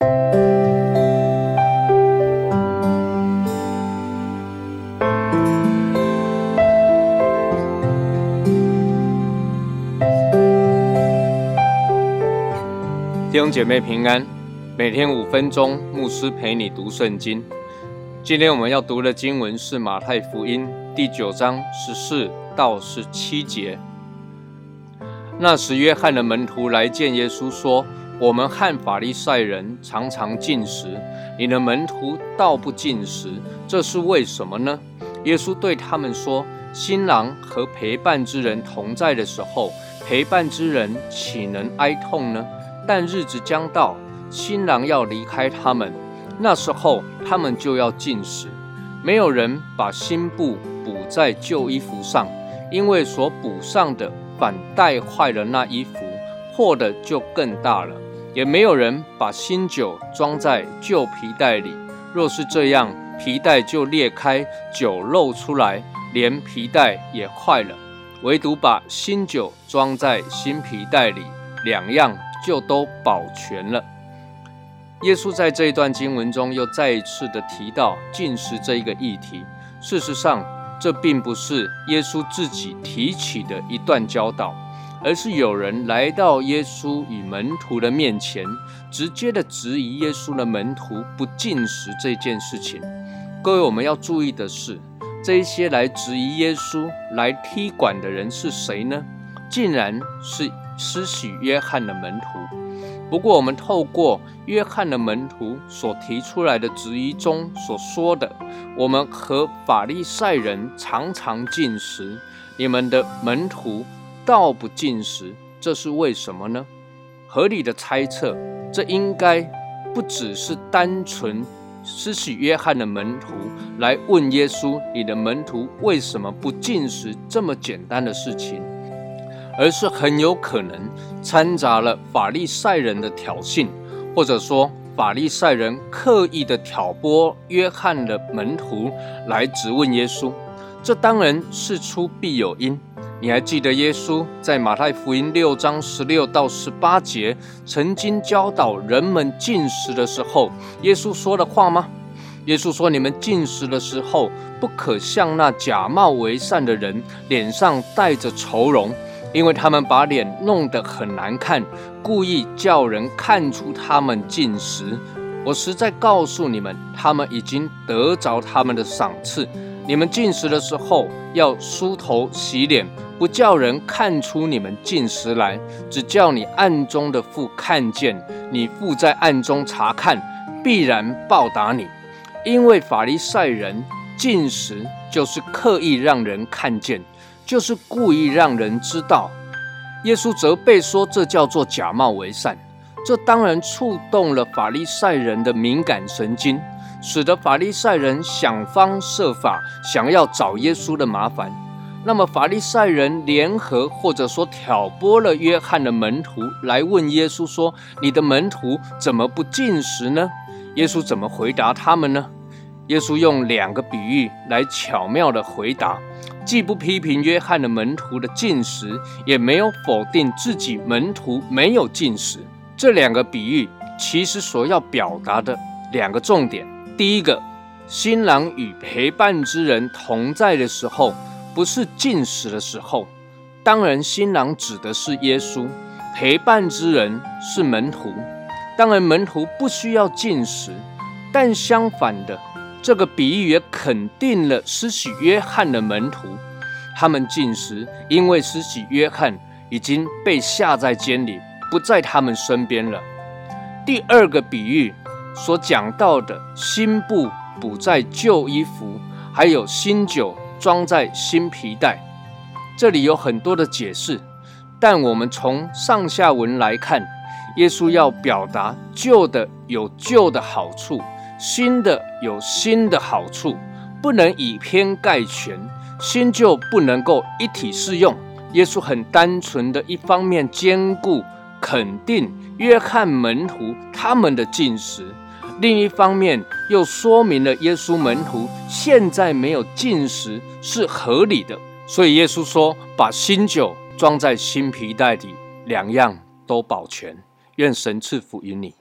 弟兄姐妹平安，每天五分钟，牧师陪你读圣经。今天我们要读的经文是马太福音第九章十四到十七节。那时，约翰的门徒来见耶稣，说：“我们和法利赛人常常进食，你的门徒倒不进食，这是为什么呢？”耶稣对他们说：“新郎和陪伴之人同在的时候，陪伴之人岂能哀痛呢？”但日子将到，新郎要离开他们，那时候他们就要进食。没有人把新布补在旧衣服上，因为所补上的反带坏了那衣服，破的就更大了。也没有人把新酒装在旧皮袋里，若是这样，皮袋就裂开，酒漏出来，连皮袋也坏了。唯独把新酒装在新皮袋里，两样。就都保全了。耶稣在这一段经文中又再一次的提到进食这一个议题。事实上，这并不是耶稣自己提起的一段教导，而是有人来到耶稣与门徒的面前，直接的质疑耶稣的门徒不进食这件事情。各位，我们要注意的是，这些来质疑耶稣、来踢馆的人是谁呢？竟然是。施洗约翰的门徒。不过，我们透过约翰的门徒所提出来的质疑中所说的，我们和法利赛人常常进食，你们的门徒道不进食，这是为什么呢？合理的猜测，这应该不只是单纯失去约翰的门徒来问耶稣：“你的门徒为什么不进食？”这么简单的事情。而是很有可能掺杂了法利赛人的挑衅，或者说法利赛人刻意的挑拨约翰的门徒来质问耶稣。这当然事出必有因。你还记得耶稣在马太福音六章十六到十八节曾经教导人们进食的时候，耶稣说的话吗？耶稣说：“你们进食的时候，不可像那假冒为善的人，脸上带着愁容。”因为他们把脸弄得很难看，故意叫人看出他们进食。我实在告诉你们，他们已经得着他们的赏赐。你们进食的时候要梳头洗脸，不叫人看出你们进食来，只叫你暗中的父看见。你父在暗中查看，必然报答你。因为法利赛人进食就是刻意让人看见。就是故意让人知道，耶稣责备说这叫做假冒为善，这当然触动了法利赛人的敏感神经，使得法利赛人想方设法想要找耶稣的麻烦。那么法利赛人联合或者说挑拨了约翰的门徒来问耶稣说：“你的门徒怎么不进食呢？”耶稣怎么回答他们呢？耶稣用两个比喻来巧妙的回答。既不批评约翰的门徒的进食，也没有否定自己门徒没有进食。这两个比喻其实所要表达的两个重点：第一个，新郎与陪伴之人同在的时候，不是进食的时候。当然，新郎指的是耶稣，陪伴之人是门徒。当然，门徒不需要进食，但相反的。这个比喻也肯定了施洗约翰的门徒，他们进食，因为施洗约翰已经被下在监里，不在他们身边了。第二个比喻所讲到的新布补在旧衣服，还有新酒装在新皮带，这里有很多的解释，但我们从上下文来看，耶稣要表达旧的有旧的好处。新的有新的好处，不能以偏概全，新旧不能够一体适用。耶稣很单纯的一方面兼顾肯定约翰门徒他们的进食，另一方面又说明了耶稣门徒现在没有进食是合理的。所以耶稣说：“把新酒装在新皮袋里，两样都保全。”愿神赐福于你。